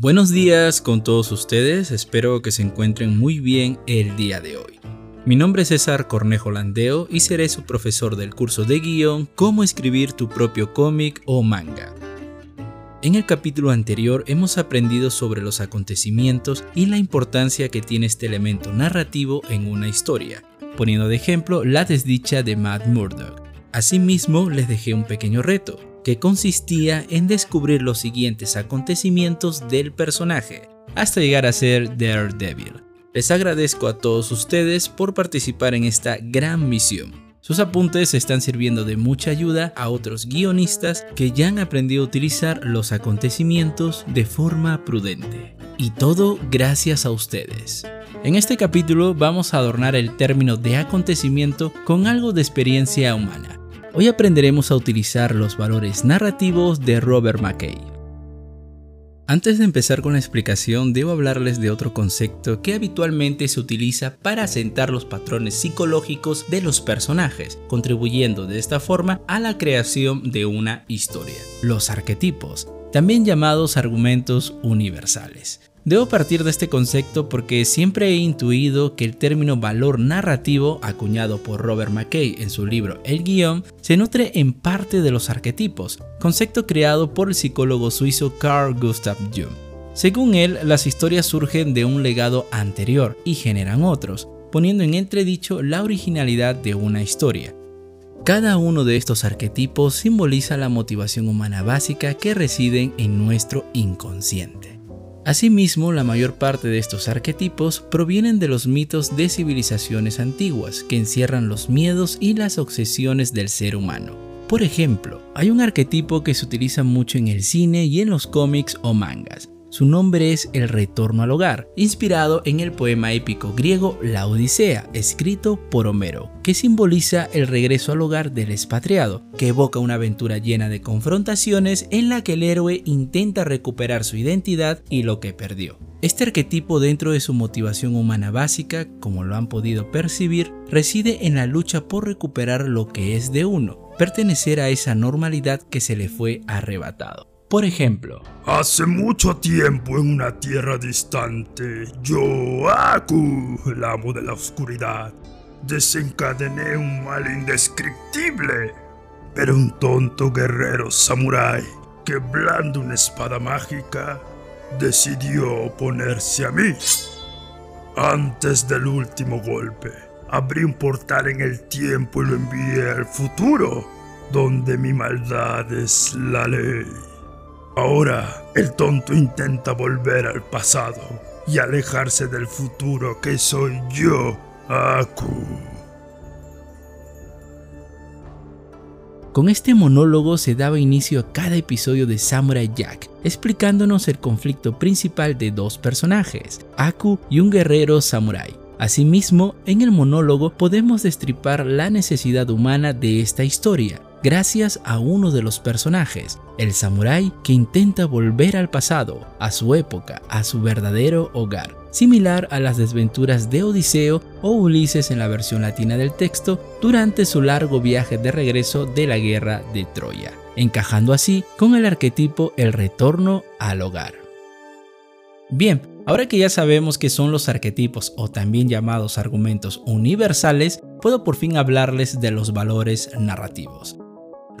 Buenos días con todos ustedes, espero que se encuentren muy bien el día de hoy. Mi nombre es César Cornejo Landeo y seré su profesor del curso de guion Cómo escribir tu propio cómic o manga. En el capítulo anterior hemos aprendido sobre los acontecimientos y la importancia que tiene este elemento narrativo en una historia, poniendo de ejemplo la desdicha de Matt Murdock. Asimismo, les dejé un pequeño reto, que consistía en descubrir los siguientes acontecimientos del personaje, hasta llegar a ser Daredevil. Les agradezco a todos ustedes por participar en esta gran misión. Sus apuntes están sirviendo de mucha ayuda a otros guionistas que ya han aprendido a utilizar los acontecimientos de forma prudente. Y todo gracias a ustedes. En este capítulo vamos a adornar el término de acontecimiento con algo de experiencia humana Hoy aprenderemos a utilizar los valores narrativos de Robert McKay. Antes de empezar con la explicación, debo hablarles de otro concepto que habitualmente se utiliza para asentar los patrones psicológicos de los personajes, contribuyendo de esta forma a la creación de una historia. Los arquetipos, también llamados argumentos universales. Debo partir de este concepto porque siempre he intuido que el término valor narrativo, acuñado por Robert McKay en su libro El guion, se nutre en parte de los arquetipos, concepto creado por el psicólogo suizo Carl Gustav Jung. Según él, las historias surgen de un legado anterior y generan otros, poniendo en entredicho la originalidad de una historia. Cada uno de estos arquetipos simboliza la motivación humana básica que reside en nuestro inconsciente. Asimismo, la mayor parte de estos arquetipos provienen de los mitos de civilizaciones antiguas que encierran los miedos y las obsesiones del ser humano. Por ejemplo, hay un arquetipo que se utiliza mucho en el cine y en los cómics o mangas, su nombre es El Retorno al Hogar, inspirado en el poema épico griego La Odisea, escrito por Homero, que simboliza el regreso al hogar del expatriado, que evoca una aventura llena de confrontaciones en la que el héroe intenta recuperar su identidad y lo que perdió. Este arquetipo dentro de su motivación humana básica, como lo han podido percibir, reside en la lucha por recuperar lo que es de uno, pertenecer a esa normalidad que se le fue arrebatado. Por ejemplo, hace mucho tiempo en una tierra distante, yo, Aku, el amo de la oscuridad, desencadené un mal indescriptible. Pero un tonto guerrero samurái que blanda una espada mágica decidió oponerse a mí. Antes del último golpe, abrí un portal en el tiempo y lo envié al futuro, donde mi maldad es la ley. Ahora el tonto intenta volver al pasado y alejarse del futuro que soy yo, Aku. Con este monólogo se daba inicio a cada episodio de Samurai Jack, explicándonos el conflicto principal de dos personajes, Aku y un guerrero samurai. Asimismo, en el monólogo podemos destripar la necesidad humana de esta historia, gracias a uno de los personajes, el samurái que intenta volver al pasado, a su época, a su verdadero hogar, similar a las desventuras de Odiseo o Ulises en la versión latina del texto durante su largo viaje de regreso de la guerra de Troya, encajando así con el arquetipo el retorno al hogar. Bien, ahora que ya sabemos qué son los arquetipos o también llamados argumentos universales, puedo por fin hablarles de los valores narrativos.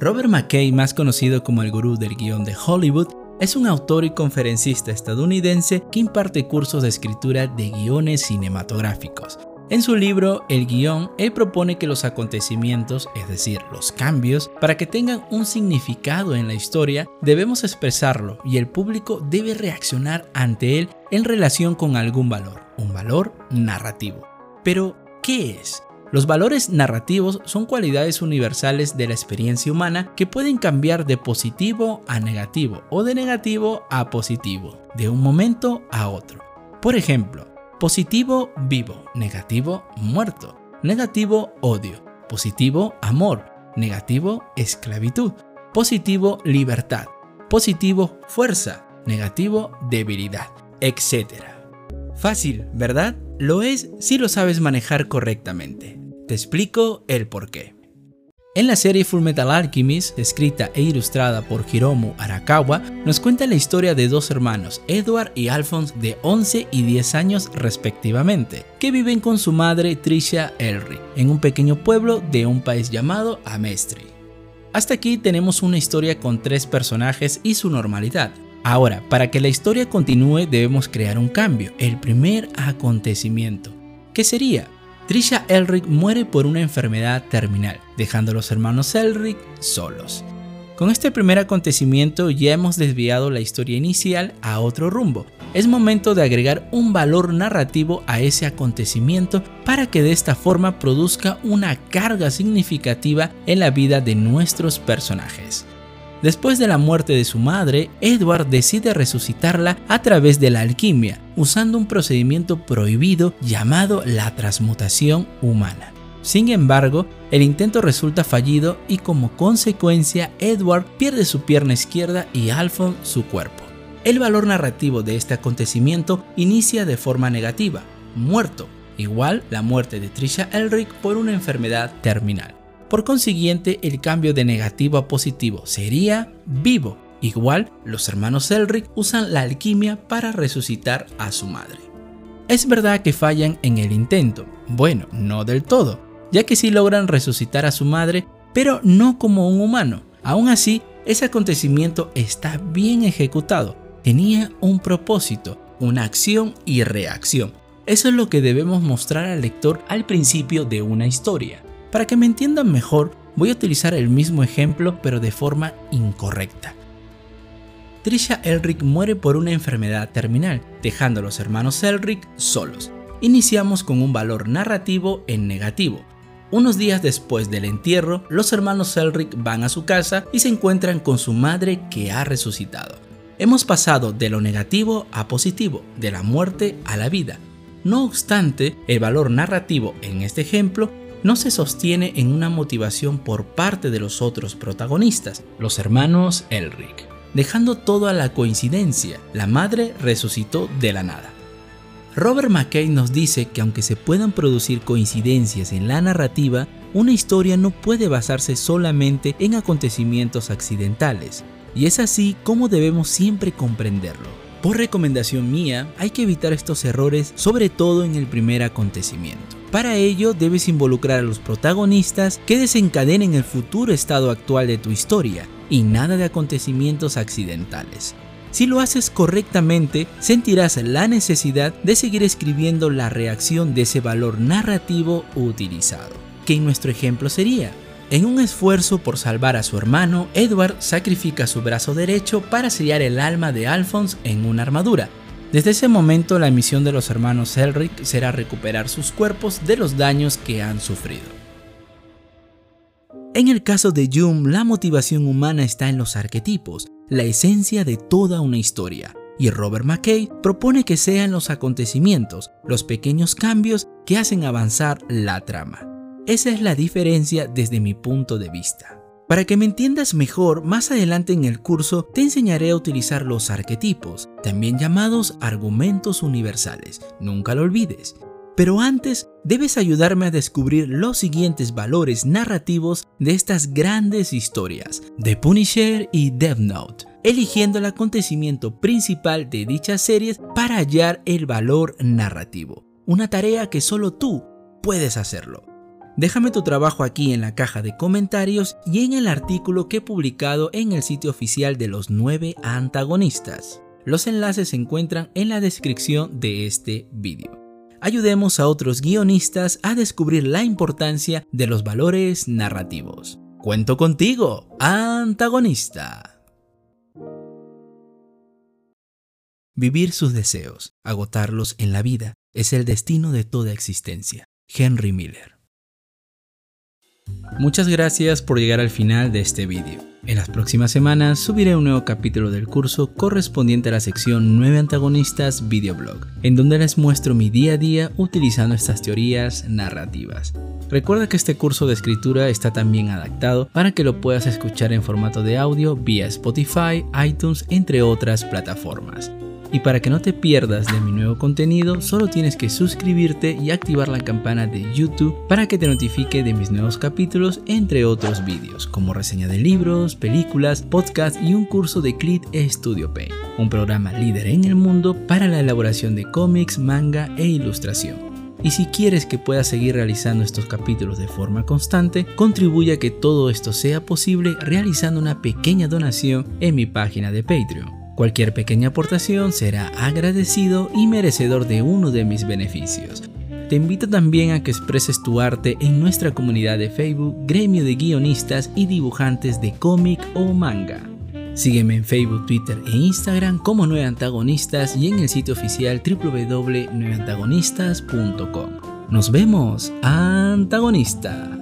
Robert McKay, más conocido como el gurú del guion de Hollywood, es un autor y conferencista estadounidense que imparte cursos de escritura de guiones cinematográficos. En su libro El guion, él propone que los acontecimientos, es decir, los cambios, para que tengan un significado en la historia, debemos expresarlo y el público debe reaccionar ante él en relación con algún valor, un valor narrativo. Pero, ¿qué es? Los valores narrativos son cualidades universales de la experiencia humana que pueden cambiar de positivo a negativo o de negativo a positivo, de un momento a otro. Por ejemplo, positivo vivo, negativo muerto, negativo odio, positivo amor, negativo esclavitud, positivo libertad, positivo fuerza, negativo debilidad, etc. Fácil, ¿verdad? Lo es si lo sabes manejar correctamente. Te explico el por qué. En la serie Fullmetal Alchemist, escrita e ilustrada por Hiromu Arakawa, nos cuenta la historia de dos hermanos, Edward y Alphonse, de 11 y 10 años respectivamente, que viven con su madre Trisha Elric en un pequeño pueblo de un país llamado Amestri. Hasta aquí tenemos una historia con tres personajes y su normalidad. Ahora, para que la historia continúe debemos crear un cambio, el primer acontecimiento. ¿Qué sería? Trisha Elric muere por una enfermedad terminal, dejando a los hermanos Elric solos. Con este primer acontecimiento ya hemos desviado la historia inicial a otro rumbo. Es momento de agregar un valor narrativo a ese acontecimiento para que de esta forma produzca una carga significativa en la vida de nuestros personajes. Después de la muerte de su madre, Edward decide resucitarla a través de la alquimia, usando un procedimiento prohibido llamado la transmutación humana. Sin embargo, el intento resulta fallido y como consecuencia Edward pierde su pierna izquierda y Alphonse su cuerpo. El valor narrativo de este acontecimiento inicia de forma negativa, muerto, igual la muerte de Trisha Elric por una enfermedad terminal. Por consiguiente, el cambio de negativo a positivo sería vivo. Igual, los hermanos Elric usan la alquimia para resucitar a su madre. Es verdad que fallan en el intento, bueno, no del todo, ya que sí logran resucitar a su madre, pero no como un humano. Aún así, ese acontecimiento está bien ejecutado, tenía un propósito, una acción y reacción. Eso es lo que debemos mostrar al lector al principio de una historia. Para que me entiendan mejor, voy a utilizar el mismo ejemplo pero de forma incorrecta. Trisha Elric muere por una enfermedad terminal, dejando a los hermanos Elric solos. Iniciamos con un valor narrativo en negativo. Unos días después del entierro, los hermanos Elric van a su casa y se encuentran con su madre que ha resucitado. Hemos pasado de lo negativo a positivo, de la muerte a la vida. No obstante, el valor narrativo en este ejemplo no se sostiene en una motivación por parte de los otros protagonistas, los hermanos Elric. Dejando todo a la coincidencia, la madre resucitó de la nada. Robert McKay nos dice que aunque se puedan producir coincidencias en la narrativa, una historia no puede basarse solamente en acontecimientos accidentales, y es así como debemos siempre comprenderlo. Por recomendación mía, hay que evitar estos errores, sobre todo en el primer acontecimiento. Para ello debes involucrar a los protagonistas que desencadenen el futuro estado actual de tu historia y nada de acontecimientos accidentales. Si lo haces correctamente, sentirás la necesidad de seguir escribiendo la reacción de ese valor narrativo utilizado, que en nuestro ejemplo sería, en un esfuerzo por salvar a su hermano, Edward sacrifica su brazo derecho para sellar el alma de Alphonse en una armadura, desde ese momento la misión de los hermanos Elric será recuperar sus cuerpos de los daños que han sufrido. En el caso de Jung, la motivación humana está en los arquetipos, la esencia de toda una historia, y Robert McKay propone que sean los acontecimientos, los pequeños cambios que hacen avanzar la trama. Esa es la diferencia desde mi punto de vista. Para que me entiendas mejor, más adelante en el curso te enseñaré a utilizar los arquetipos, también llamados argumentos universales, nunca lo olvides. Pero antes, debes ayudarme a descubrir los siguientes valores narrativos de estas grandes historias, de Punisher y Death Note, eligiendo el acontecimiento principal de dichas series para hallar el valor narrativo, una tarea que solo tú puedes hacerlo. Déjame tu trabajo aquí en la caja de comentarios y en el artículo que he publicado en el sitio oficial de los 9 antagonistas. Los enlaces se encuentran en la descripción de este vídeo. Ayudemos a otros guionistas a descubrir la importancia de los valores narrativos. Cuento contigo, antagonista. Vivir sus deseos, agotarlos en la vida, es el destino de toda existencia. Henry Miller Muchas gracias por llegar al final de este vídeo. En las próximas semanas subiré un nuevo capítulo del curso correspondiente a la sección 9 antagonistas videoblog, en donde les muestro mi día a día utilizando estas teorías narrativas. Recuerda que este curso de escritura está también adaptado para que lo puedas escuchar en formato de audio vía Spotify, iTunes, entre otras plataformas. Y para que no te pierdas de mi nuevo contenido, solo tienes que suscribirte y activar la campana de YouTube para que te notifique de mis nuevos capítulos, entre otros vídeos, como reseña de libros, películas, podcasts y un curso de Clit Studio Paint, un programa líder en el mundo para la elaboración de cómics, manga e ilustración. Y si quieres que pueda seguir realizando estos capítulos de forma constante, contribuye a que todo esto sea posible realizando una pequeña donación en mi página de Patreon. Cualquier pequeña aportación será agradecido y merecedor de uno de mis beneficios. Te invito también a que expreses tu arte en nuestra comunidad de Facebook, gremio de guionistas y dibujantes de cómic o manga. Sígueme en Facebook, Twitter e Instagram como Nueve Antagonistas y en el sitio oficial www.nueveantagonistas.com. Nos vemos, antagonista.